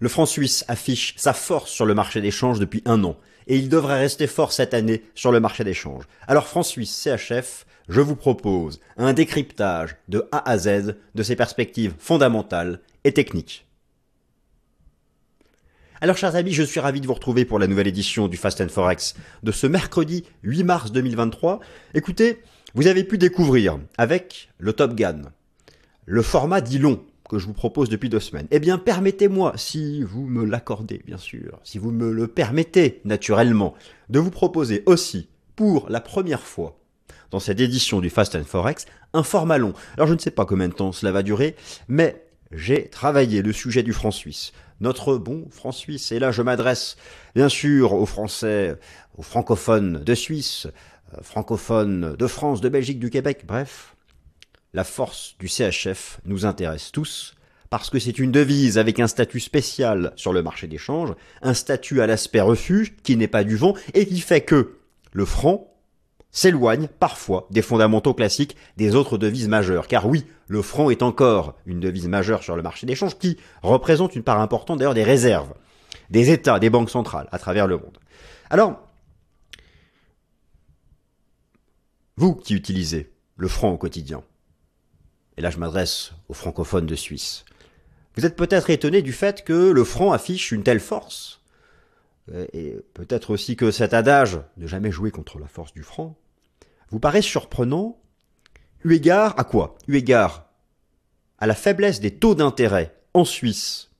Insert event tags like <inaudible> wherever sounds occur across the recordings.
Le franc suisse affiche sa force sur le marché des changes depuis un an, et il devrait rester fort cette année sur le marché des changes. Alors franc suisse CHF, je vous propose un décryptage de A à Z de ses perspectives fondamentales et techniques. Alors chers amis, je suis ravi de vous retrouver pour la nouvelle édition du Fast Forex de ce mercredi 8 mars 2023. Écoutez, vous avez pu découvrir avec le Top Gun le format dit long que je vous propose depuis deux semaines. Eh bien, permettez-moi, si vous me l'accordez, bien sûr, si vous me le permettez naturellement, de vous proposer aussi, pour la première fois, dans cette édition du Fast and Forex, un format long. Alors, je ne sais pas combien de temps cela va durer, mais j'ai travaillé le sujet du franc suisse, notre bon franc suisse. Et là, je m'adresse bien sûr aux Français, aux francophones de Suisse, euh, francophones de France, de Belgique, du Québec, bref. La force du CHF nous intéresse tous parce que c'est une devise avec un statut spécial sur le marché des changes, un statut à l'aspect refuge qui n'est pas du vent et qui fait que le franc s'éloigne parfois des fondamentaux classiques des autres devises majeures. Car oui, le franc est encore une devise majeure sur le marché des changes qui représente une part importante d'ailleurs des réserves des États, des banques centrales à travers le monde. Alors, vous qui utilisez le franc au quotidien, et là je m'adresse aux francophones de Suisse, vous êtes peut-être étonné du fait que le franc affiche une telle force, euh, et peut-être aussi que cet adage ne jamais jouer contre la force du franc vous paraît surprenant, eu égard à quoi? Eu égard à la faiblesse des taux d'intérêt en Suisse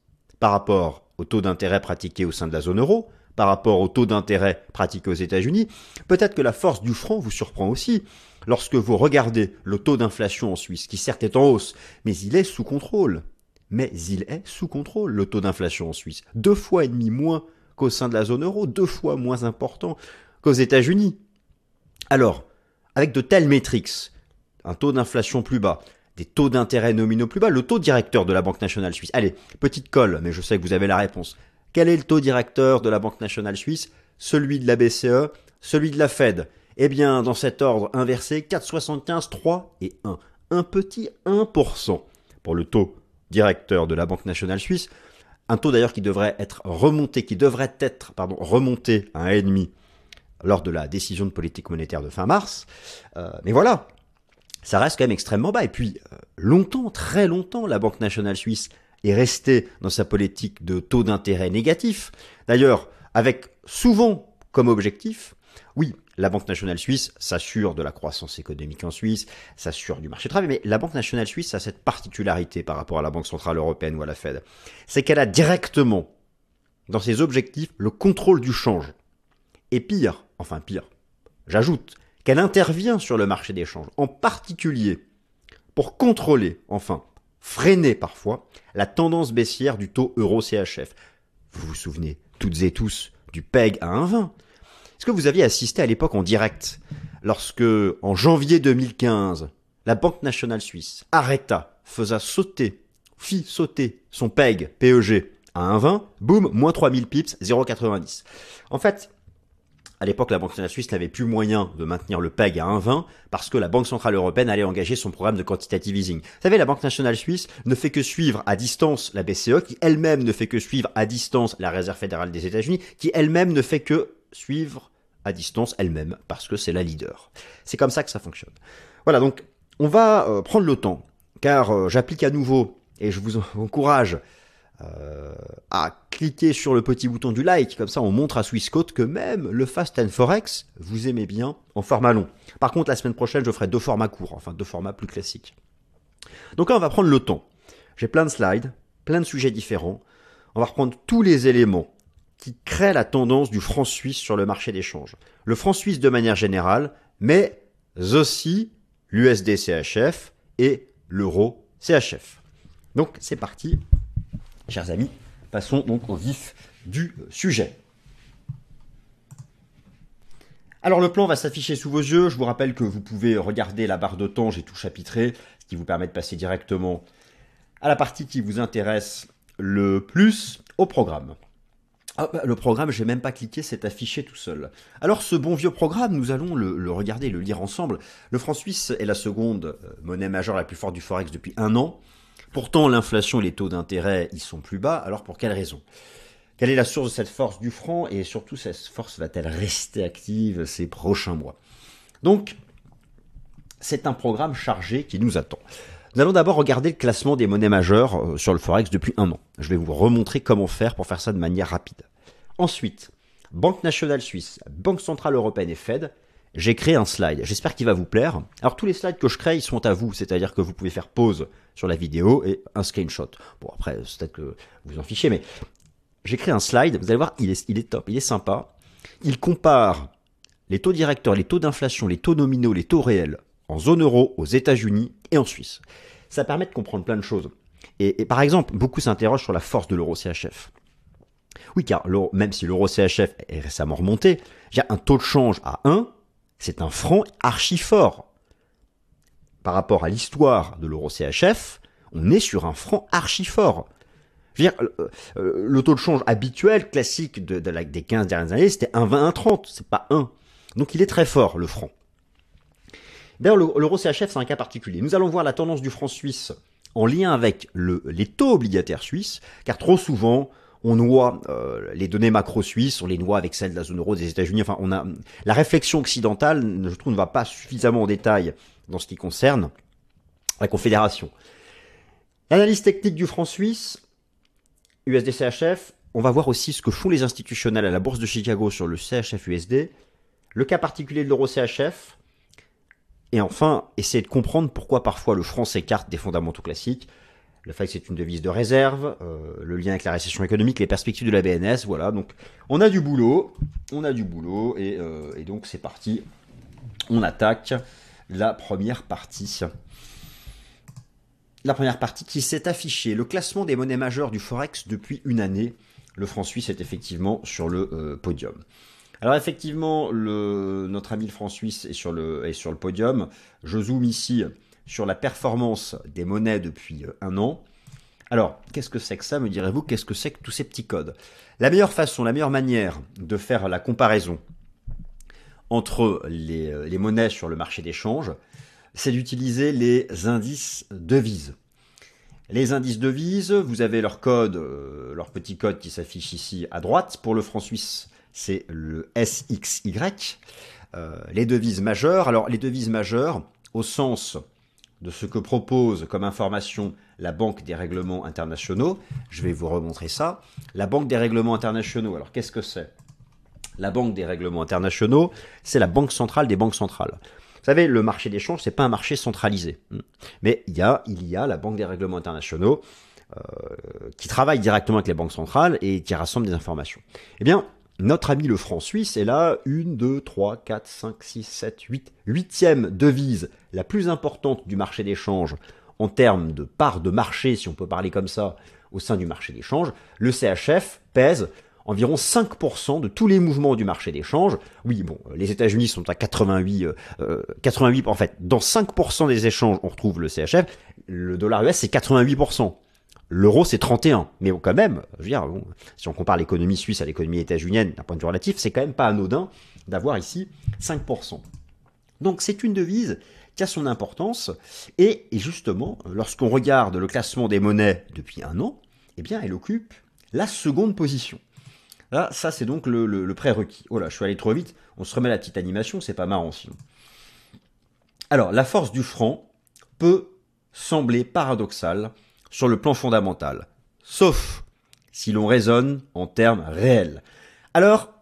par rapport aux taux d'intérêt pratiqués au sein de la zone euro, par rapport aux taux d'intérêt pratiqués aux États-Unis, peut-être que la force du franc vous surprend aussi lorsque vous regardez le taux d'inflation en Suisse, qui certes est en hausse, mais il est sous contrôle. Mais il est sous contrôle, le taux d'inflation en Suisse. Deux fois et demi moins qu'au sein de la zone euro, deux fois moins important qu'aux États-Unis. Alors, avec de telles métriques, un taux d'inflation plus bas, des taux d'intérêt nominaux plus bas, le taux directeur de la Banque nationale suisse. Allez, petite colle, mais je sais que vous avez la réponse. Quel est le taux directeur de la Banque nationale suisse? Celui de la BCE Celui de la Fed Eh bien, dans cet ordre inversé, 4,75, 3 et 1. Un petit 1% pour le taux directeur de la Banque nationale suisse. Un taux d'ailleurs qui devrait être remonté, qui devrait être remonté à 1,5% lors de la décision de politique monétaire de fin mars. Euh, mais voilà, ça reste quand même extrêmement bas. Et puis, euh, longtemps, très longtemps, la Banque nationale suisse est restée dans sa politique de taux d'intérêt négatif. D'ailleurs, avec souvent comme objectif, oui, la Banque nationale suisse s'assure de la croissance économique en Suisse, s'assure du marché du travail, mais la Banque nationale suisse a cette particularité par rapport à la Banque centrale européenne ou à la Fed, c'est qu'elle a directement dans ses objectifs le contrôle du change. Et pire, enfin pire, j'ajoute qu'elle intervient sur le marché des changes, en particulier pour contrôler, enfin freiner parfois, la tendance baissière du taux euro-CHF. Vous vous souvenez toutes et tous du PEG à 1,20 Est-ce que vous aviez assisté à l'époque en direct, lorsque, en janvier 2015, la Banque nationale suisse arrêta, faisait sauter, fit sauter son PEG, PEG, à 1,20, boum, moins 3000 pips, 0,90. En fait, à l'époque, la Banque centrale suisse n'avait plus moyen de maintenir le PEG à 1,20 parce que la Banque centrale européenne allait engager son programme de quantitative easing. Vous savez, la Banque nationale suisse ne fait que suivre à distance la BCE, qui elle-même ne fait que suivre à distance la Réserve fédérale des États-Unis, qui elle-même ne fait que suivre à distance elle-même parce que c'est la leader. C'est comme ça que ça fonctionne. Voilà, donc on va euh, prendre le temps, car euh, j'applique à nouveau et je vous encourage euh, à cliquer sur le petit bouton du like, comme ça on montre à Swissquote que même le Fast Forex, vous aimez bien en format long. Par contre, la semaine prochaine, je ferai deux formats courts, enfin deux formats plus classiques. Donc là, on va prendre le temps. J'ai plein de slides, plein de sujets différents. On va reprendre tous les éléments qui créent la tendance du franc suisse sur le marché d'échange. Le franc suisse de manière générale, mais aussi l'USD CHF et l'euro CHF. Donc c'est parti, Chers amis, passons donc au vif du sujet. Alors le plan va s'afficher sous vos yeux. Je vous rappelle que vous pouvez regarder la barre de temps, j'ai tout chapitré, ce qui vous permet de passer directement à la partie qui vous intéresse le plus au programme. Ah, bah, le programme, j'ai même pas cliqué, c'est affiché tout seul. Alors ce bon vieux programme, nous allons le, regarder, le lire ensemble. Le franc suisse est la seconde euh, monnaie majeure la plus forte du forex depuis un an. Pourtant, l'inflation et les taux d'intérêt, ils sont plus bas. Alors pour quelle raison? Quelle est la source de cette force du franc et surtout cette force va-t-elle rester active ces prochains mois? Donc, c'est un programme chargé qui nous attend. Nous allons d'abord regarder le classement des monnaies majeures euh, sur le Forex depuis un an. Je vais vous remontrer comment faire pour faire ça de manière rapide. Ensuite, Banque nationale suisse, Banque centrale européenne et Fed, j'ai créé un slide. J'espère qu'il va vous plaire. Alors tous les slides que je crée, ils sont à vous, c'est-à-dire que vous pouvez faire pause sur la vidéo et un screenshot. Bon après, peut-être que vous en fichez, mais j'ai créé un slide. Vous allez voir, il est, il est top, il est sympa. Il compare les taux directeurs, les taux d'inflation, les taux nominaux, les taux réels en zone euro, aux États-Unis et en Suisse. Ça permet de comprendre plein de choses. Et, par exemple, beaucoup s'interrogent sur la force de l'euro CHF. Oui, car même si l'euro CHF est récemment remonté, il y a un taux de change à 1, c'est un franc archi fort. Par rapport à l'histoire de l'euro CHF, on est sur un franc archi fort. Dire, euh, euh, le taux de change habituel, classique de, des 15 dernières années, c'était 1,20, 1,30, c'est pas 1. Donc il est très fort, le franc. D'ailleurs, l'euro CHF, c'est un cas particulier. Nous allons voir la tendance du franc suisse en lien avec les taux obligataires suisses, car trop souvent, on noie euh, les données macro suisses, on les noie avec celles de la zone euro des États-Unis. Enfin, on a la réflexion occidentale, je trouve, ne va pas suffisamment en détail dans ce qui concerne la Confédération. L'analyse technique du franc suisse, USD-CHF, on va voir aussi ce que font les institutionnels à la bourse de Chicago sur le CHF-USD, le cas particulier de l'euro CHF, et enfin, essayer de comprendre pourquoi parfois le franc s'écarte des fondamentaux classiques. Le que c'est une devise de réserve, euh, le lien avec la récession économique, les perspectives de la BNS, voilà. Donc on a du boulot, on a du boulot, et, euh, et donc c'est parti. On attaque la première partie. La première partie qui s'est affichée, le classement des monnaies majeures du Forex depuis une année. Le franc suisse est effectivement sur le euh, podium. Alors effectivement, notre ami le franc suisse est est sur le podium. Je zoome ici sur la performance des monnaies depuis euh, un an. Alors, qu'est-ce que c'est que ça, me direz-vous? Qu'est-ce que c'est que tous ces petits codes? La meilleure façon, la meilleure manière de faire la comparaison entre les, euh, monnaies sur le marché d'échange, c'est d'utiliser les indices devises. Les indices devises, vous avez leur code, euh, leur petit code qui s'affiche ici à droite. Pour le franc suisse, c'est le SXY. Les devises majeures. Alors, les devises majeures, au sens de ce que propose comme information la Banque des règlements internationaux, je vais vous remontrer ça. La Banque des règlements internationaux, alors qu'est-ce que c'est? La Banque des règlements internationaux, c'est la banque centrale des banques centrales. Vous savez, le marché d'échange, c'est pas un marché centralisé. Mais il y a, il y a la Banque des règlements internationaux euh, qui travaille directement avec les banques centrales et qui rassemble des informations. Eh bien, notre ami le franc suisse est là, une, deux, trois, quatre, cinq, six, sept, huit, huitième devise la plus importante du marché d'échange en termes de part de marché, si on peut parler comme ça, au sein du marché d'échange. Le CHF pèse environ 5% de tous les mouvements du marché d'échange. Oui, bon, les États-Unis sont à 88, 88, euh, en fait, dans 5% des échanges, on retrouve le CHF. Le dollar US, c'est 88%. L'euro, c'est 31. Mais quand même, je veux dire, si on compare l'économie suisse à l'économie états-unienne d'un point de vue relatif, c'est quand même pas anodin d'avoir ici 5%. Donc c'est une devise qui a son importance. Et, justement, lorsqu'on regarde le classement des monnaies depuis un an, eh bien, elle occupe la seconde position. Là, ça, c'est donc le, le prérequis. Oh là, je suis allé trop vite. On se remet la petite animation, c'est pas marrant sinon. Alors, la force du franc peut sembler paradoxale sur le plan fondamental, sauf si l'on raisonne en termes réels. Alors,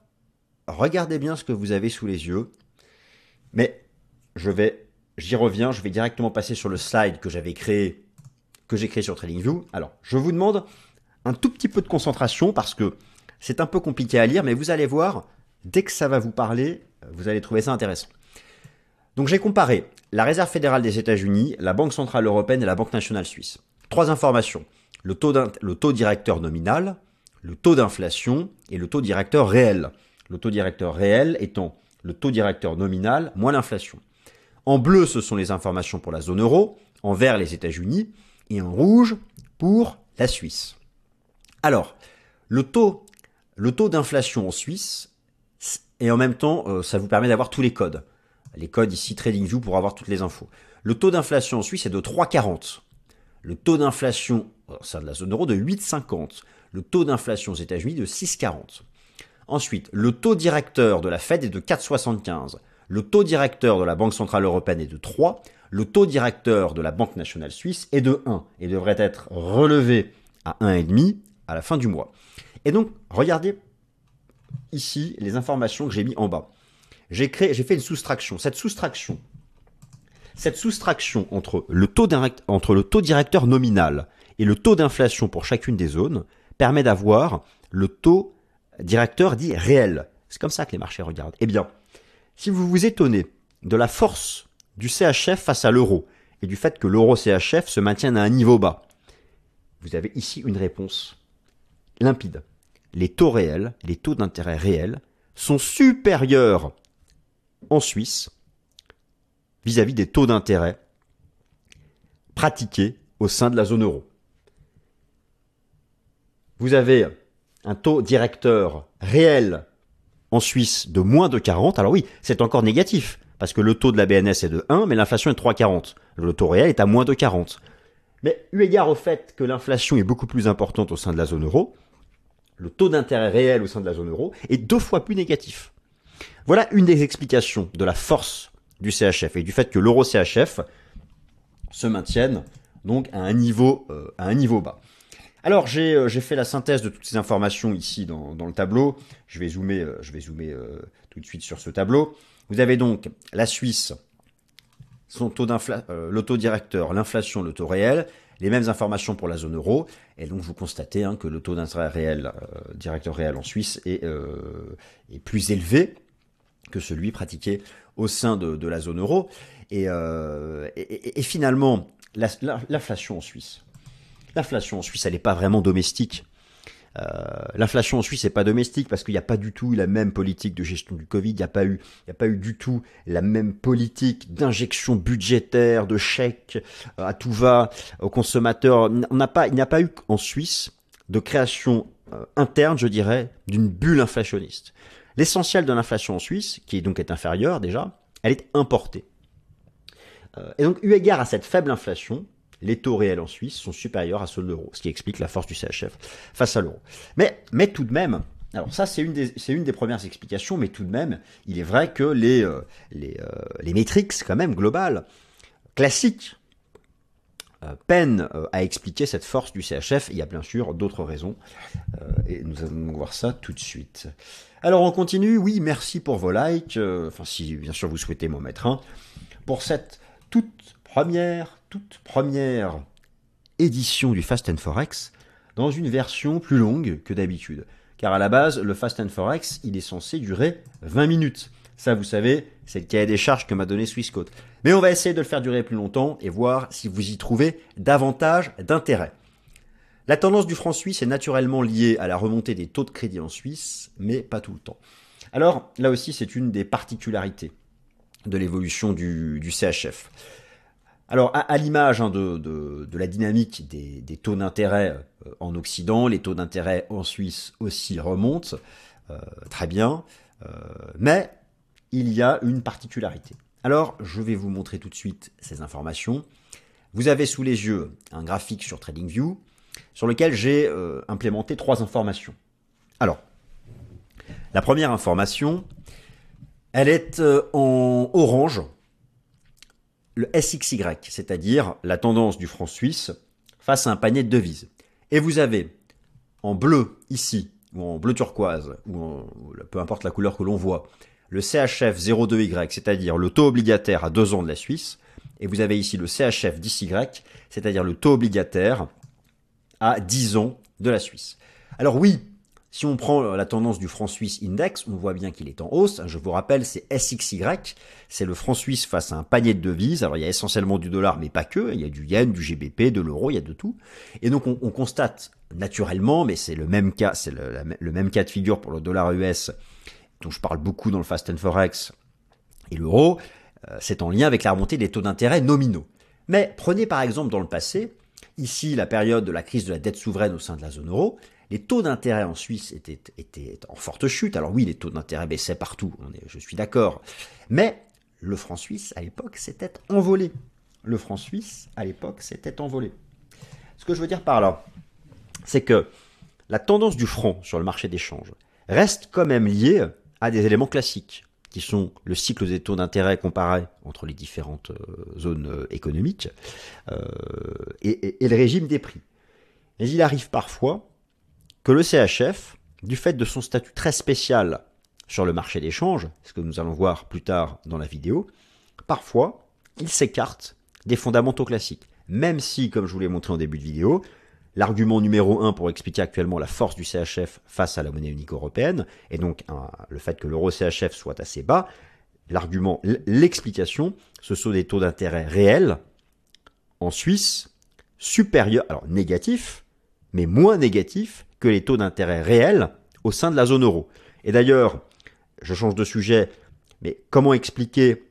regardez bien ce que vous avez sous les yeux, mais je vais, j'y reviens, je vais directement passer sur le slide que j'avais créé, que j'ai créé sur TradingView. Alors, je vous demande un tout petit peu de concentration parce que c'est un peu compliqué à lire, mais vous allez voir, dès que ça va vous parler, vous allez trouver ça intéressant. Donc j'ai comparé la Réserve fédérale des États-Unis, la Banque centrale européenne et la Banque nationale suisse. Trois informations. Le taux, directeur nominal, le taux d'inflation et le taux directeur réel. Le taux directeur réel étant le taux directeur nominal moins l'inflation. En bleu, ce sont les informations pour la zone euro, en vert les États-Unis et en rouge pour la Suisse. Alors, le taux, le taux d'inflation en Suisse, et en même temps, euh, ça vous permet d'avoir tous les codes. Les codes ici TradingView pour avoir toutes les infos. Le taux d'inflation en Suisse est de 3,40. Le taux d'inflation au sein de la zone euro de 8,50, le taux d'inflation aux États-Unis de 6,40. Ensuite, le taux directeur de la Fed est de 4,75, le taux directeur de la Banque Centrale Européenne est de 3, le taux directeur de la Banque Nationale Suisse est de 1 et devrait être relevé à 1,5 à la fin du mois. Et donc, regardez ici les informations que j'ai mis en bas. J'ai fait une soustraction. Cette soustraction, cette soustraction entre le taux, directeur nominal et le taux d'inflation pour chacune des zones permet d'avoir le taux directeur dit réel. C'est comme ça que les marchés regardent. Eh bien, si vous vous étonnez de la force du CHF face à l'euro et du fait que l'euro CHF se maintienne à un niveau bas, vous avez ici une réponse limpide. Les taux réels, les taux d'intérêt réels sont supérieurs en Suisse vis-à-vis des taux d'intérêt pratiqués au sein de la zone euro. Vous avez un taux directeur réel en Suisse de moins de 40. Alors oui, c'est encore négatif, parce que le taux de la BNS est de 1, mais l'inflation est de 3,40. Le taux réel est à moins de 40. Mais eu égard au fait que l'inflation est beaucoup plus importante au sein de la zone euro, le taux d'intérêt réel au sein de la zone euro est deux fois plus négatif. Voilà une des explications de la force du CHF et du fait que l'euro CHF se maintienne donc à un niveau, euh, à un niveau bas. Alors euh, j'ai fait la synthèse de toutes ces informations ici dans, le tableau. Je vais zoomer, euh, je vais zoomer tout de suite sur ce tableau. Vous avez donc la Suisse, son taux le taux directeur, l'inflation, le taux réel, les mêmes informations pour la zone euro. Et donc vous constatez hein, que le taux d'intérêt réel, directeur réel en Suisse est, est plus élevé que celui pratiqué au sein de, la zone euro. Et, euh, finalement, l'inflation en Suisse, l'inflation en Suisse, elle n'est pas vraiment domestique. Euh, l'inflation en Suisse n'est pas domestique parce qu'il n'y a pas du tout la même politique de gestion du Covid, il n'y a pas eu, il a pas eu du tout la même politique d'injection budgétaire, de chèques euh, à tout va aux consommateurs. On n'a pas, il n'y a pas eu en Suisse de création interne, je dirais, d'une bulle inflationniste. L'essentiel de l'inflation en Suisse, qui donc est inférieure déjà, elle est importée. Euh, et donc, eu égard à cette faible inflation, les taux réels en Suisse sont supérieurs à ceux de l'euro, ce qui explique la force du CHF face à l'euro. Mais, mais tout de même, alors ça c'est une, des, une des premières explications, mais tout de même, il est vrai que les, euh, les, euh, les métriques quand même globales, classiques, peinent à expliquer cette force du CHF. Il y a bien sûr d'autres raisons, et nous allons voir ça tout de suite. Alors on continue, oui, merci pour vos likes, euh, enfin si bien sûr vous souhaitez m'en mettre un, pour cette toute première, toute première édition du Fast and Forex dans une version plus longue que d'habitude. Car à la base, le Fast and Forex, il est censé durer 20 minutes. Ça, vous savez, c'est le cahier des charges que m'a donné Swissquote. Mais on va essayer de le faire durer plus longtemps et voir si vous y trouvez davantage d'intérêt. La tendance du franc suisse est naturellement liée à la remontée des taux de crédit en Suisse, mais pas tout le temps. Alors là aussi, c'est une des particularités de l'évolution du, CHF. Alors, à, l'image hein, de, la dynamique des, taux d'intérêt euh, en Occident, les taux d'intérêt en Suisse aussi remontent, euh, très bien, euh, mais il y a une particularité. Alors, je vais vous montrer tout de suite ces informations. Vous avez sous les yeux un graphique sur TradingView sur lequel j'ai euh, implémenté trois informations. Alors, la première information, elle est euh, en orange, le SXY, c'est-à-dire la tendance du franc suisse face à un panier de devises. Et vous avez en bleu ici, ou en bleu turquoise, ou peu importe la couleur que l'on voit, le CHF 02Y, c'est-à-dire le taux obligataire à deux ans de la Suisse, et vous avez ici le CHF 10Y, c'est-à-dire le taux obligataire à 10 ans de la Suisse. Alors oui, si on prend la tendance du franc suisse index, on voit bien qu'il est en hausse. Je vous rappelle, c'est SXY, c'est le franc suisse face à un panier de devises. Alors il y a essentiellement du dollar, mais pas que. Il y a du yen, du GBP, de l'euro, il y a de tout. Et donc on, constate naturellement, mais c'est le même cas, c'est le, même cas de figure pour le dollar US, dont je parle beaucoup dans le Fast and Forex, et l'euro, euh, c'est en lien avec la remontée des taux d'intérêt nominaux. Mais prenez par exemple dans le passé, Ici, la période de la crise de la dette souveraine au sein de la zone euro, les taux d'intérêt en Suisse étaient, en forte chute. Alors oui, les taux d'intérêt baissaient partout, je suis d'accord. Mais le franc suisse, à l'époque, s'était envolé. Le franc suisse, à l'époque, s'était envolé. Ce que je veux dire par là, c'est que la tendance du franc sur le marché d'échange reste quand même liée à des éléments classiques, qui sont le cycle des taux d'intérêt comparé entre les différentes euh, zones euh, économiques euh, et, et le régime des prix. Mais il arrive parfois que le CHF, du fait de son statut très spécial sur le marché d'échange, ce que nous allons voir plus tard dans la vidéo, parfois il s'écarte des fondamentaux classiques. Même si, comme je vous l'ai montré en début de vidéo, l'argument numéro un pour expliquer actuellement la force du CHF face à la monnaie unique européenne, et donc le fait que l'euro CHF soit assez bas, l'argument, l'explication, ce sont des taux d'intérêt réels en Suisse supérieurs, alors négatifs, mais moins négatifs que les taux d'intérêt réels au sein de la zone euro. Et d'ailleurs, je change de sujet, mais comment expliquer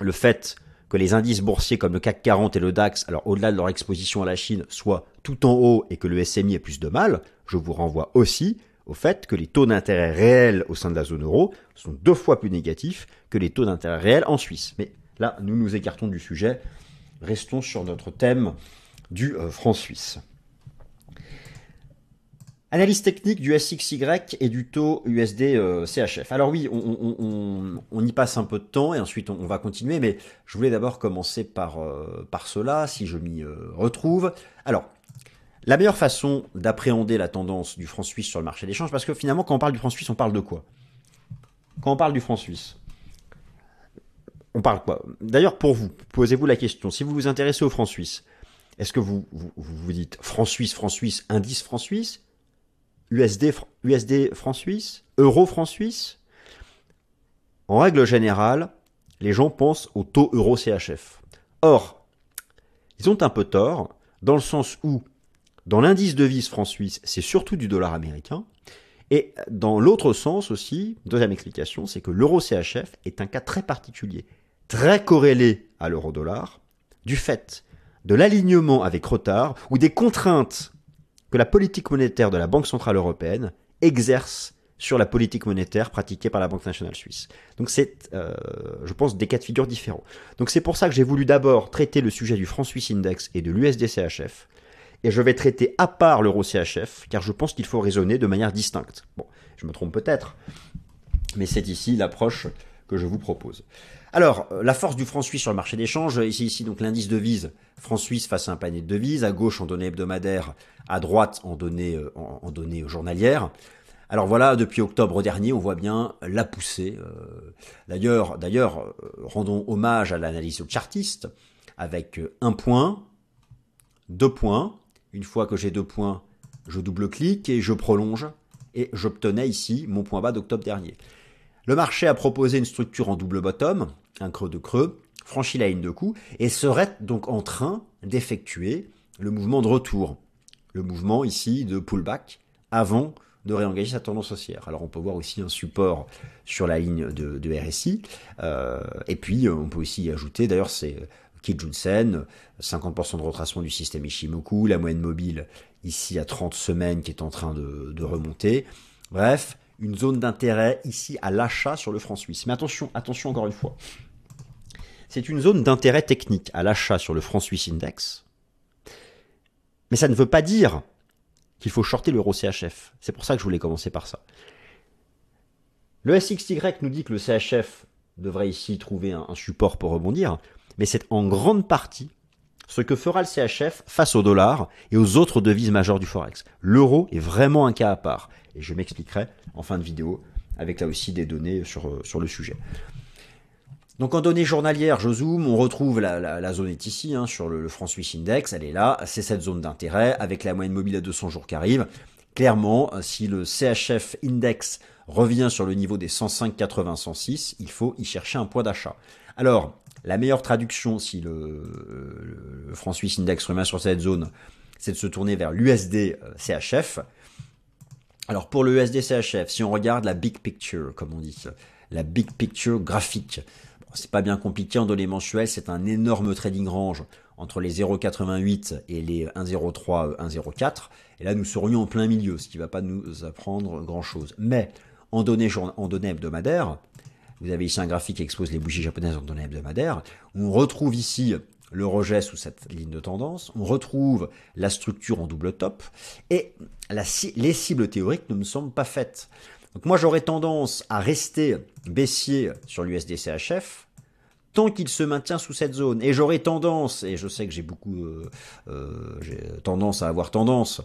le fait que les indices boursiers comme le CAC 40 et le DAX, alors au-delà de leur exposition à la Chine, soient tout en haut et que le SMI ait plus de mal, je vous renvoie aussi au fait que les taux d'intérêt réels au sein de la zone euro sont deux fois plus négatifs que les taux d'intérêt réels en Suisse. Mais là, nous nous écartons du sujet. Restons sur notre thème du euh, franc suisse. Analyse technique du SXY et du taux USD euh, CHF. Alors oui, on, y passe un peu de temps et ensuite on, va continuer, mais je voulais d'abord commencer par, euh, par cela, si je m'y euh, retrouve. Alors, la meilleure façon d'appréhender la tendance du franc suisse sur le marché d'échange, parce que finalement quand on parle du franc suisse, on parle de quoi? Quand on parle du franc suisse, on parle quoi? D'ailleurs pour vous, posez-vous la question, si vous vous intéressez au franc suisse, est-ce que vous, vous vous dites franc suisse, franc suisse, indice franc suisse? USD, USD franc suisse, euro franc suisse. En règle générale, les gens pensent au taux euro CHF. Or, ils ont un peu tort, dans le sens où, dans l'indice de devise franc suisse, c'est surtout du dollar américain, et dans l'autre sens aussi, deuxième explication, c'est que l'euro CHF est un cas très particulier, très corrélé à l'euro dollar, du fait de l'alignement avec retard ou des contraintes que la politique monétaire de la Banque Centrale Européenne exerce sur la politique monétaire pratiquée par la Banque nationale suisse. Donc c'est, euh, je pense, des cas de figure différents. Donc c'est pour ça que j'ai voulu d'abord traiter le sujet du franc suisse index et de l'USD-CHF, et je vais traiter à part l'euro CHF, car je pense qu'il faut raisonner de manière distincte. Bon, je me trompe peut-être, mais c'est ici l'approche que je vous propose. Alors, euh, la force du franc suisse sur le marché d'échange, ici, ici donc l'indice de devise franc suisse face à un panier de devises, à gauche en données hebdomadaires, à droite en données, euh, en, données journalières. Alors voilà, depuis octobre dernier, on voit bien la poussée. Euh. D'ailleurs, d'ailleurs, rendons hommage à l'analyse chartiste avec un point, deux points. Une fois que j'ai deux points, je double-clique et je prolonge et j'obtenais ici mon point bas d'octobre dernier. Le marché a proposé une structure en double bottom, un creux de creux, franchit la ligne de coup et serait donc en train d'effectuer le mouvement de retour. Le mouvement ici de pullback avant de réengager sa tendance haussière. Alors on peut voir aussi un support sur la ligne de, RSI. Euh, et puis on peut aussi ajouter, d'ailleurs c'est Kijun-sen, 50% de retracement du système Ishimoku, la moyenne mobile ici à 30 semaines qui est en train de, de remonter. Bref, une zone d'intérêt ici à l'achat sur le franc suisse. Mais attention, attention encore une fois. C'est une zone d'intérêt technique à l'achat sur le franc suisse index. Mais ça ne veut pas dire qu'il faut shorter l'euro CHF. C'est pour ça que je voulais commencer par ça. Le SXY nous dit que le CHF devrait ici trouver un, support pour rebondir, mais c'est en grande partie ce que fera le CHF face au dollar et aux autres devises majeures du Forex. L'euro est vraiment un cas à part, et je m'expliquerai en fin de vidéo avec là aussi des données sur, euh, sur le sujet. Donc en données journalières, je zoome, on retrouve la, zone est ici, hein, sur le, franc suisse index, elle est là, c'est cette zone d'intérêt, avec la moyenne mobile à 200 jours qui arrive. Clairement, si le CHF index revient sur le niveau des 105, 80, 106, il faut y chercher un point d'achat. Alors, la meilleure traduction, si le, le franc suisse index revient sur cette zone, c'est de se tourner vers l'USD euh, CHF. Alors pour le USD-CHF, si on regarde la big picture, comme on dit, la big picture graphique, c'est pas bien compliqué en données mensuelles, c'est un énorme trading range entre les 0,88 et les 1,03, 1,04. Et là, nous serions en plein milieu, ce qui ne va pas nous apprendre grand-chose. Mais en données, en données hebdomadaires, vous avez ici un graphique qui expose les bougies japonaises en données hebdomadaires. On retrouve ici le rejet sous cette ligne de tendance, on retrouve la structure en double top, et les cibles théoriques ne me semblent pas faites. Donc moi j'aurais tendance à rester baissier sur l'USD CHF tant qu'il se maintient sous cette zone. Et j'aurais tendance, et je sais que j'ai beaucoup euh, euh, j'ai tendance à avoir tendance,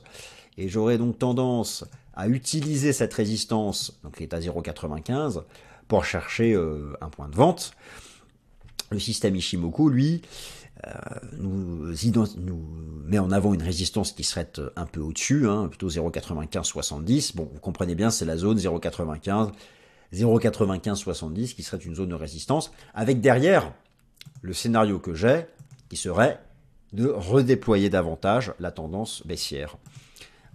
et j'aurais donc tendance à utiliser cette résistance, donc à 0,95, pour chercher euh, un point de vente. Le système Ishimoku, lui, nous, nous, met en avant une résistance qui serait euh, un peu au-dessus, hein, plutôt 0,95-70. Bon, vous comprenez bien, c'est la zone 0,95, 0,95-70 qui serait une zone de résistance, avec derrière le scénario que j'ai, qui serait de redéployer davantage la tendance baissière.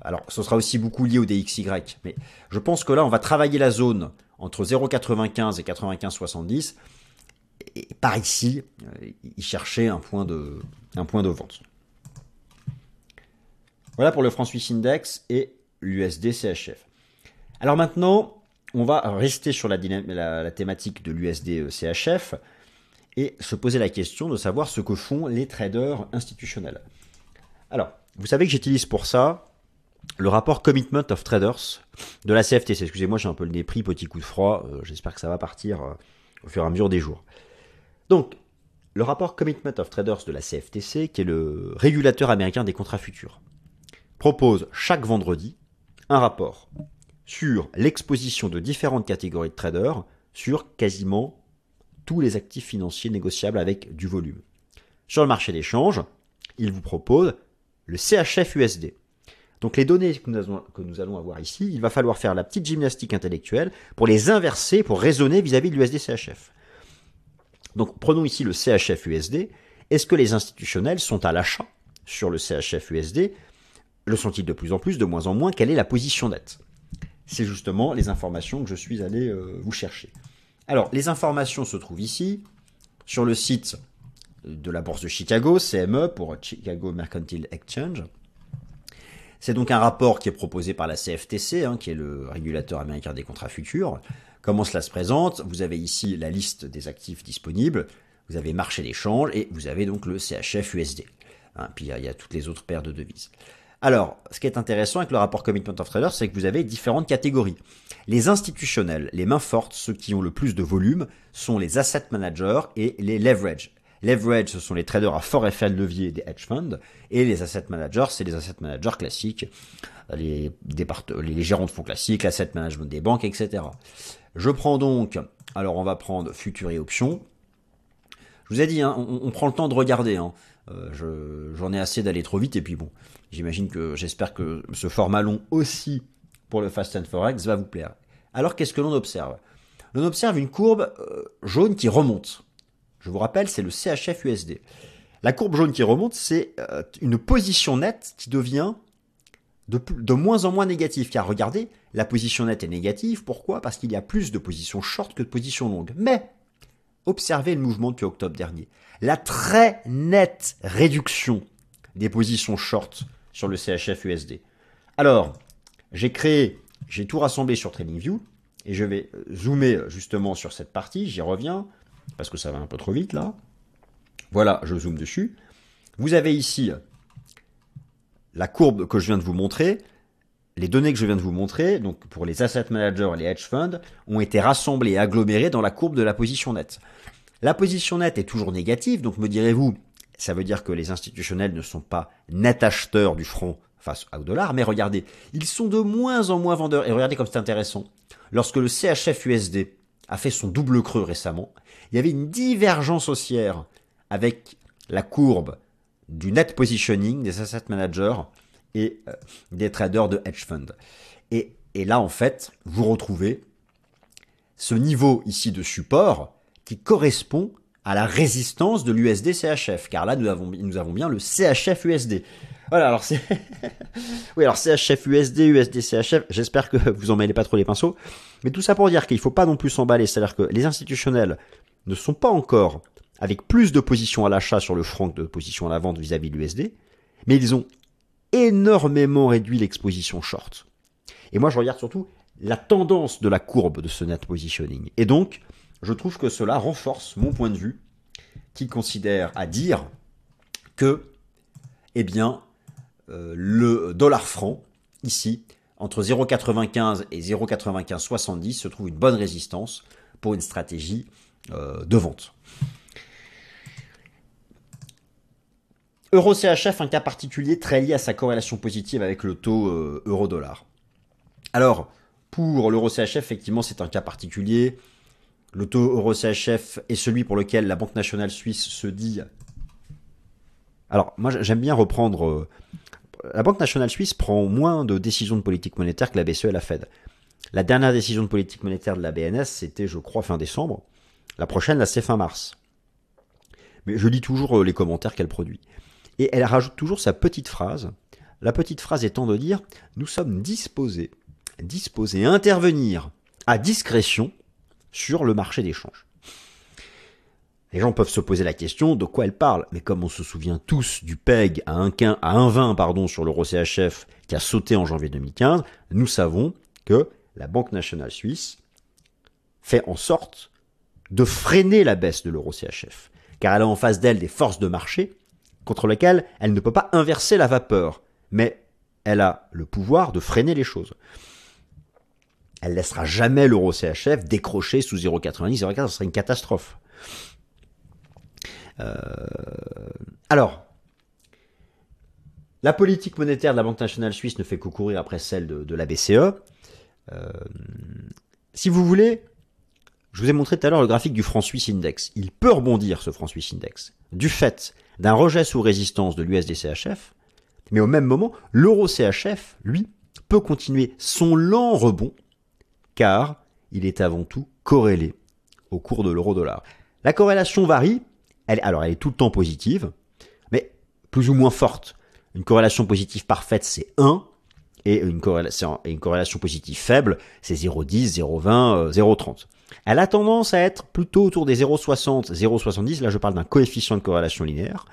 Alors, ce sera aussi beaucoup lié au DXY, mais je pense que là, on va travailler la zone entre 0,95 et 95,70 et par ici, euh, il cherchait un point de, vente. Voilà pour le franc suisse index et l'USD CHF. Alors maintenant, on va rester sur la, thématique de l'USD CHF et se poser la question de savoir ce que font les traders institutionnels. Alors, vous savez que j'utilise pour ça le rapport Commitment of Traders de la CFTC. Excusez-moi, j'ai un peu le nez pris, petit coup de froid. Euh, j'espère que ça va partir euh, au fur et à mesure des jours. Donc, le rapport Commitment of Traders de la CFTC, qui est le régulateur américain des contrats futurs, propose chaque vendredi un rapport sur l'exposition de différentes catégories de traders sur quasiment tous les actifs financiers négociables avec du volume. Sur le marché d'échange, il vous propose le CHF USD. Donc les données que nous, allons avoir ici, il va falloir faire la petite gymnastique intellectuelle pour les inverser, pour raisonner vis-à-vis de l'USD CHF. Donc prenons ici le CHF USD. Est-ce que les institutionnels sont à l'achat sur le CHF USD Le sont-ils de plus en plus, de moins en moins? Quelle est la position nette C'est justement les informations que je suis allé euh, vous chercher. Alors, les informations se trouvent ici, sur le site de la Bourse de Chicago, CME pour Chicago Mercantile Exchange. C'est donc un rapport qui est proposé par la CFTC, hein, qui est le régulateur américain des contrats futurs. Comment cela se présente? Vous avez ici la liste des actifs disponibles, vous avez marché d'échange et vous avez donc le CHF USD. Hein, puis il y, a toutes les autres paires de devises. Alors, ce qui est intéressant avec le rapport Commitment of Traders, c'est que vous avez différentes catégories. Les institutionnels, les mains fortes, ceux qui ont le plus de volume, sont les asset managers et les leverage. Leverage, ce sont les traders à fort effet de levier des hedge funds. Et les asset managers, c'est les asset managers classiques, les, les gérants de fonds classiques, l'asset management des banques, etc. Je prends donc, alors on va prendre futur et options. Je vous ai dit, hein, on, prend le temps de regarder. Hein. Euh, j'en ai assez d'aller trop vite. Et puis bon, j'imagine que j'espère que ce format long aussi pour le Fast and Forex va vous plaire. Alors qu'est-ce que l'on observe? On observe une courbe euh, jaune qui remonte. Je vous rappelle, c'est le CHF USD. La courbe jaune qui remonte, c'est euh, une position nette qui devient de, moins en moins négative. Car regardez, la position nette est négative. Pourquoi? Parce qu'il y a plus de positions short que de positions longues. Mais, observez le mouvement depuis octobre dernier. La très nette réduction des positions short sur le CHF USD. Alors, j'ai créé, j'ai tout rassemblé sur TradingView et je vais zoomer justement sur cette partie. J'y reviens parce que ça va un peu trop vite là. Voilà, je zoome dessus. Vous avez ici la courbe que je viens de vous montrer. Les données que je viens de vous montrer, donc pour les asset managers et les hedge funds, ont été rassemblées et agglomérées dans la courbe de la position nette. La position nette est toujours négative, donc me direz-vous, ça veut dire que les institutionnels ne sont pas net acheteurs du franc face au dollar, mais regardez, ils sont de moins en moins vendeurs. Et regardez comme c'est intéressant. Lorsque le CHF USD a fait son double creux récemment, il y avait une divergence haussière avec la courbe du net positioning des asset managers et euh, des traders de hedge fund. Et, là, en fait, vous retrouvez ce niveau ici de support qui correspond à la résistance de l'USD CHF, car là nous avons, nous avons bien le CHF USD. Voilà, alors c'est. <laughs> oui, alors CHF USD, USD CHF, j'espère que <laughs> vous en mêlez pas trop les pinceaux. Mais tout ça pour dire qu'il faut pas non plus s'emballer, c'est-à-dire que les institutionnels ne sont pas encore avec plus de positions à l'achat sur le franc que de positions à la vente vis-à-vis de l'USD, mais ils ont énormément réduit l'exposition short. Et moi, je regarde surtout la tendance de la courbe de ce net positioning. Et donc, je trouve que cela renforce mon point de vue, qui considère à dire que, eh bien, le dollar franc, ici, entre 0,95 et 0,9570, se trouve une bonne résistance pour une stratégie euh, de vente. Euro-CHF, un cas particulier très lié à sa corrélation positive avec le taux euh, euro-dollar. Alors, pour l'euro-CHF, effectivement, c'est un cas particulier. Le taux euro-CHF est celui pour lequel la Banque nationale suisse se dit. Alors, moi, j'aime bien reprendre. La Banque nationale suisse prend moins de décisions de politique monétaire que la BCE et la Fed. La dernière décision de politique monétaire de la BNS, c'était, je crois, fin décembre. La prochaine, là, c'est fin mars. Mais je lis toujours euh, les commentaires qu'elle produit. Et elle rajoute toujours sa petite phrase. La petite phrase étant de dire Nous sommes disposés, disposés à intervenir à discrétion sur le marché d'échange. Les gens peuvent se poser la question de quoi elle parle, mais comme on se souvient tous du PEG à 1,20 à pardon, sur l'euro CHF qui a sauté en janvier 2015, nous savons que la Banque nationale suisse fait en sorte de freiner la baisse de l'euro CHF, car elle a en face d'elle des forces de marché contre lesquelles elle ne peut pas inverser la vapeur, mais elle a le pouvoir de freiner les choses. Elle laissera jamais l'euro CHF décrocher sous 0,90, 0,4, ce serait une catastrophe. Euh, alors, la politique monétaire de la Banque nationale suisse ne fait que courir après celle de, la BCE. Euh, si vous voulez, je vous ai montré tout à l'heure le graphique du franc suisse index. Il peut rebondir, ce franc suisse index, du fait d'un rejet sous résistance de l'USD-CHF, mais au même moment, l'euro-CHF, lui, peut continuer son lent rebond, car il est avant tout corrélé au cours de l'euro-dollar. La corrélation varie, alors elle est tout le temps positive, mais plus ou moins forte. Une corrélation positive parfaite, c'est 1, et une corrélation, une corrélation positive faible, c'est 0,10, 0,20, 0,30. Elle a tendance à être plutôt autour des 0,60, 0,70, là je parle d'un coefficient de corrélation linéaire,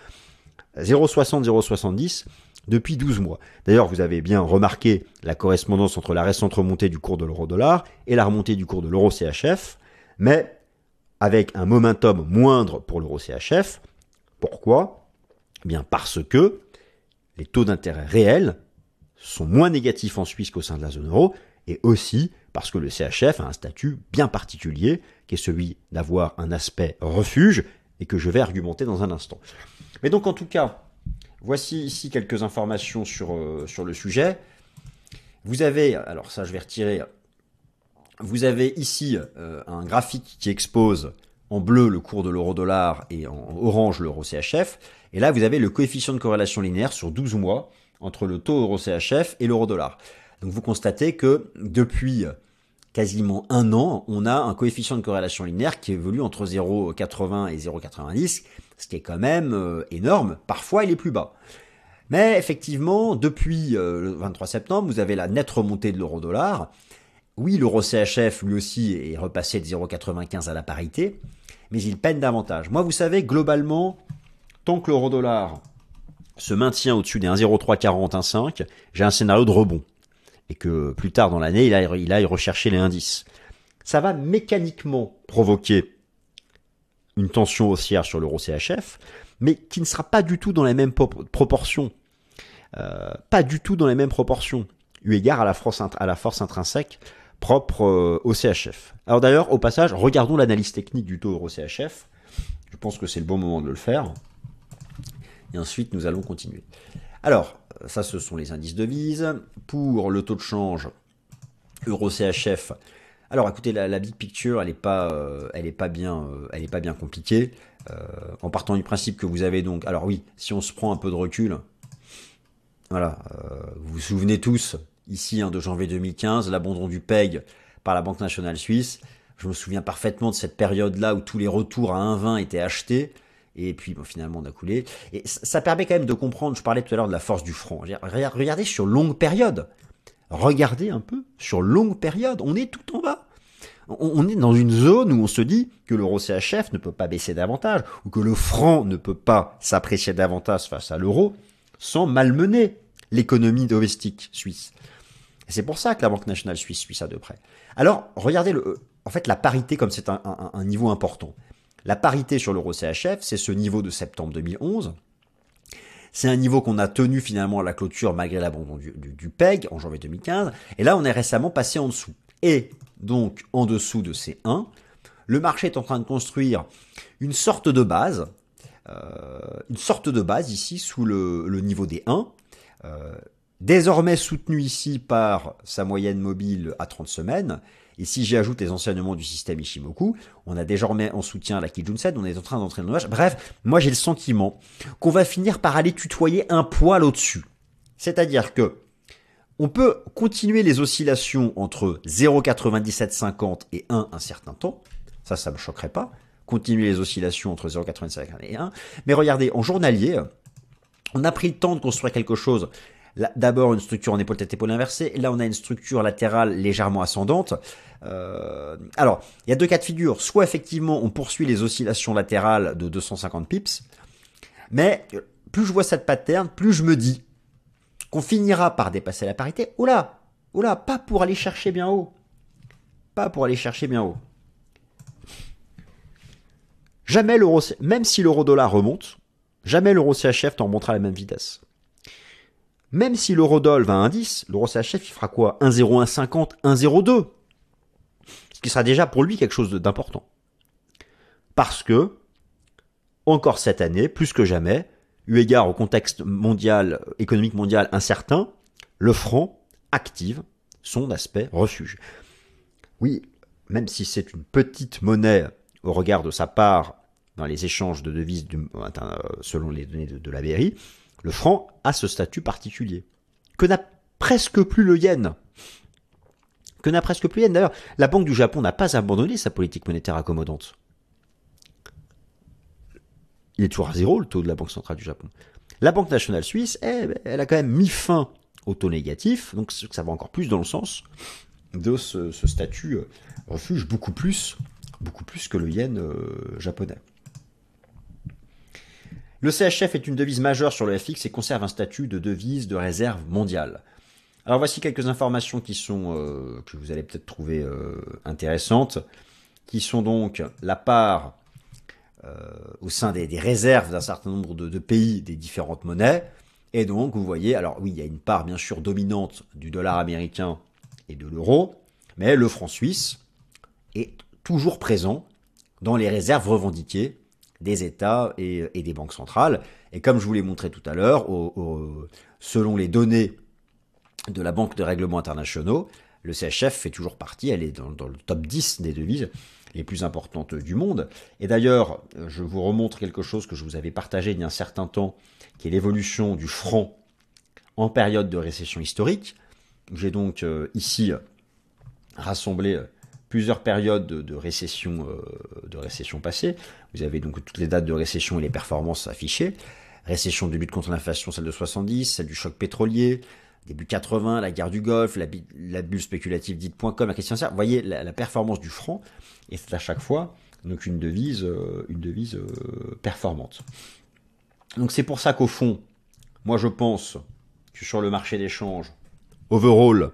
0,60, 0,70 depuis 12 mois. D'ailleurs, vous avez bien remarqué la correspondance entre la récente remontée du cours de l'euro-dollar et la remontée du cours de l'euro-CHF, mais avec un momentum moindre pour l'euro-CHF. Pourquoi? Eh Bien parce que les taux d'intérêt réels sont moins négatifs en Suisse qu'au sein de la zone euro, et aussi parce que le CHF a un statut bien particulier, qui est celui d'avoir un aspect refuge, et que je vais argumenter dans un instant. Mais donc en tout cas, voici ici quelques informations sur, euh, sur le sujet. Vous avez, alors ça je vais retirer, vous avez ici euh, un graphique qui expose en bleu le cours de l'euro-dollar et en orange l'euro CHF. Et là, vous avez le coefficient de corrélation linéaire sur 12 mois entre le taux euro-CHF et l'euro-dollar. Donc vous constatez que depuis quasiment un an, on a un coefficient de corrélation linéaire qui évolue entre 0,80 et 0,90, ce qui est quand même euh, énorme. Parfois, il est plus bas. Mais effectivement, depuis euh, le 23 septembre, vous avez la nette remontée de l'euro-dollar. Oui, l'euro CHF, lui aussi, est repassé de 0,95 à la parité, mais il peine davantage. Moi, vous savez, globalement, tant que l'euro-dollar se maintient au-dessus des 1,0340, 1,5, j'ai un scénario de rebond et que plus tard dans l'année, il aille, il rechercher les indices. Ça va mécaniquement provoquer une tension haussière sur l'euro CHF, mais qui ne sera pas du tout dans les mêmes proportions. Euh, pas du tout dans les mêmes proportions, eu égard à la force intrinsèque propre euh, au CHF. Alors d'ailleurs, au passage, regardons l'analyse technique du taux euro CHF. Je pense que c'est le bon moment de le faire. Et ensuite, nous allons continuer. Alors, ça, ce sont les indices devises. Pour le taux de change euro-CHF, alors écoutez, la, big picture, elle n'est pas, euh, pas bien, euh, compliquée. Euh, en partant du principe que vous avez donc, alors oui, si on se prend un peu de recul, voilà, vous vous souvenez tous ici hein, de janvier 2015, l'abandon du PEG par la Banque nationale suisse. Je me souviens parfaitement de cette période-là où tous les retours à 1,20 étaient achetés. Et puis finalement on a coulé. Et ça permet quand même de comprendre, je parlais tout à l'heure de la force du front. Regardez sur longue période. Regardez un peu sur longue période. On est tout en bas. On est dans une zone où on se dit que l'euro CHF ne peut pas baisser davantage, ou que le franc ne peut pas s'apprécier davantage face à l'euro, sans malmener l'économie domestique suisse. Et c'est pour ça que la Banque nationale suisse suit ça de près. Alors, regardez le, en fait, la parité comme c'est un, un niveau important. La parité sur l'euro CHF, c'est ce niveau de septembre 2011. C'est un niveau qu'on a tenu finalement à la clôture malgré l'abandon du, du, PEG en janvier 2015. Et là, on est récemment passé en dessous. Et donc, en dessous de ces 1, le marché est en train de construire une sorte de base, euh, une sorte de base ici sous le, le niveau des 1, euh, désormais soutenu ici par sa moyenne mobile à 30 semaines, et si j'ajoute les enseignements du système Ishimoku, on a désormais en soutien la Kijunsen, on est en train d'entrer dans le Bref, moi j'ai le sentiment qu'on va finir par aller tutoyer un poil au-dessus. C'est-à-dire que on peut continuer les oscillations entre 0,9750 et 1 un certain temps. Ça, ça me choquerait pas. Continuer les oscillations entre 0,97 et 1. Mais regardez, en journalier, on a pris le temps de construire quelque chose D'abord une structure en épaule tête épaule inversée. Là on a une structure latérale légèrement ascendante. Euh, alors il y a deux cas de figure. Soit effectivement on poursuit les oscillations latérales de 250 pips, mais plus je vois cette pattern, plus je me dis qu'on finira par dépasser la parité. Oula, oula, pas pour aller chercher bien haut, pas pour aller chercher bien haut. Jamais l'euro, même si l'euro dollar remonte, jamais l'euro CHF t'en remontera à la même vitesse. Même si l'eurodoll va à un 10, l'euro CHF, il fera quoi? 1,0150, 1,02 Ce qui sera déjà pour lui quelque chose d'important. Parce que, encore cette année, plus que jamais, eu égard au contexte mondial, économique mondial incertain, le franc active son aspect refuge. Oui, même si c'est une petite monnaie au regard de sa part dans les échanges de devises euh, selon les données de, de la BRI, le franc a ce statut particulier, que n'a presque plus le yen. Que n'a presque plus le yen. D'ailleurs, la Banque du Japon n'a pas abandonné sa politique monétaire accommodante. Il est toujours à zéro le taux de la Banque centrale du Japon. La Banque nationale suisse, elle, a quand même mis fin au taux négatif, donc ça va encore plus dans le sens de ce, statut euh, refuge beaucoup plus, beaucoup plus que le yen euh, japonais. Le CHF est une devise majeure sur le FX et conserve un statut de devise de réserve mondiale. Alors voici quelques informations qui sont euh, que vous allez peut-être trouver euh, intéressantes, qui sont donc la part euh, au sein des, réserves d'un certain nombre de, de, pays des différentes monnaies. Et donc vous voyez, alors oui, il y a une part bien sûr dominante du dollar américain et de l'euro, mais le franc suisse est toujours présent dans les réserves revendiquées des États et, des banques centrales. Et comme je vous l'ai montré tout à l'heure, selon les données de la Banque de règlements internationaux, le CHF fait toujours partie, elle est dans, le top 10 des devises les plus importantes du monde. Et d'ailleurs, je vous remontre quelque chose que je vous avais partagé il y a un certain temps, qui est l'évolution du franc en période de récession historique. J'ai donc euh, ici rassemblé plusieurs périodes de, récession, euh, de récession passée. Vous avez donc toutes les dates de récession et les performances affichées. Récession de lutte contre l'inflation, celle de 70, celle du choc pétrolier, début 80, la guerre du Golfe, la, bulle spéculative dite.com, la question Vous voyez la, performance du franc, et c'est à chaque fois donc une devise, euh, une devise euh, performante. Donc c'est pour ça qu'au fond, moi je pense que sur le marché d'échange, overall,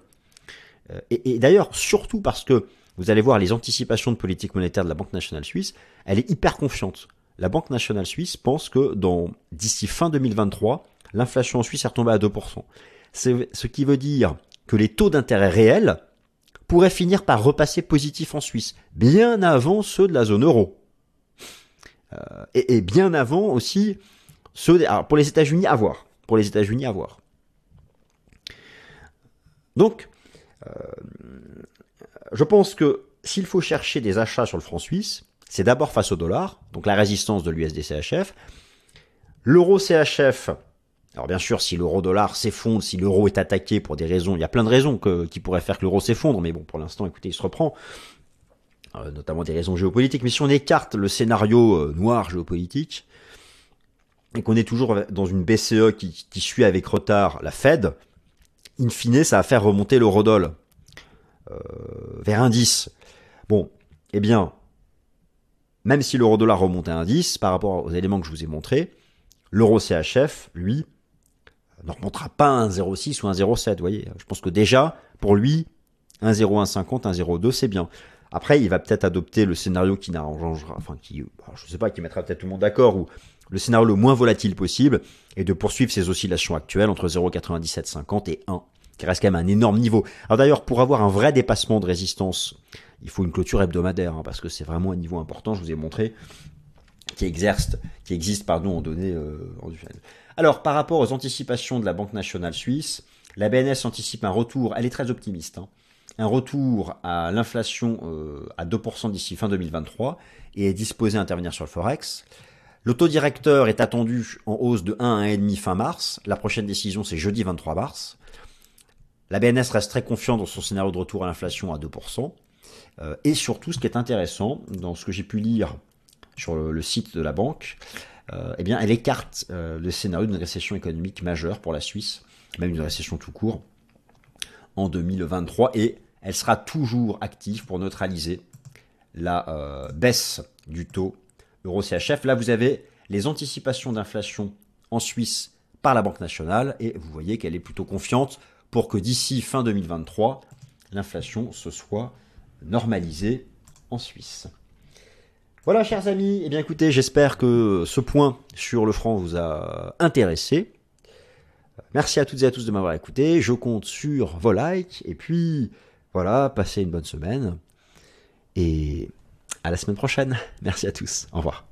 et d'ailleurs surtout parce que vous allez voir les anticipations de politique monétaire de la Banque nationale suisse, elle est hyper confiante. La Banque nationale suisse pense que d'ici fin 2023, l'inflation en Suisse est retombée à 2%. C'est ce qui veut dire que les taux d'intérêt réels pourraient finir par repasser positifs en Suisse, bien avant ceux de la zone euro. Euh, et, bien avant aussi ceux alors pour les États-Unis à voir. Pour les États-Unis à voir. Donc, euh, je pense que s'il faut chercher des achats sur le franc suisse, c'est d'abord face au dollar, donc la résistance de l'USD-CHF. L'euro CHF, alors bien sûr, si l'euro-dollar s'effondre, si l'euro est attaqué pour des raisons, il y a plein de raisons qui pourraient faire que l'euro s'effondre, mais bon, pour l'instant, écoutez, il se reprend, euh, notamment des raisons géopolitiques. Mais si on écarte le scénario euh, noir géopolitique, et qu'on est toujours dans une BCE qui, qui, suit avec retard la Fed, in fine, ça va faire remonter l'euro-dollar. Euh, vers un 10. Bon, eh bien, même si l'euro dollar remonte à un 10 par rapport aux éléments que je vous ai montrés, l'euro CHF, lui, ne remontera pas à un 0,6 ou un 0,7. Vous voyez, je pense que déjà, pour lui, un 0,150, un 0,2, c'est bien. Après, il va peut-être adopter le scénario qui n'arrangera, enfin, qui, je sais pas, qui mettra peut-être tout le monde d'accord, ou le scénario le moins volatile possible, et de poursuivre ces oscillations actuelles entre 0,9750 et 1, qui reste quand même un énorme niveau. Alors d'ailleurs, pour avoir un vrai dépassement de résistance, il faut une clôture hebdomadaire, hein, parce que c'est vraiment un niveau important, je vous ai montré, qui, exerce, qui existe pardon, en données euh, Alors, par rapport aux anticipations de la Banque nationale suisse, la BNS anticipe un retour, elle est très optimiste, hein, un retour à l'inflation euh, à 2% d'ici fin 2023 et est disposée à intervenir sur le Forex. L'autodirecteur est attendu en hausse de 1 à 1,5 fin mars. La prochaine décision, c'est jeudi 23 mars. La BNS reste très confiante dans son scénario de retour à l'inflation à 2%. Euh, et surtout, ce qui est intéressant, dans ce que j'ai pu lire sur le, site de la banque, euh, eh bien, elle écarte euh, le scénario d'une récession économique majeure pour la Suisse, même une récession tout court, en 2023. Et elle sera toujours active pour neutraliser la baisse du taux euro-CHF. Là, vous avez les anticipations d'inflation en Suisse par la Banque nationale et vous voyez qu'elle est plutôt confiante pour que d'ici fin 2023, l'inflation se soit normalisée en Suisse. Voilà, chers amis, eh bien écoutez, j'espère que ce point sur le franc vous a intéressé. Merci à toutes et à tous de m'avoir écouté. Je compte sur vos likes. Et puis, voilà, passez une bonne semaine. Et à la semaine prochaine. <laughs> Merci à tous. Au revoir.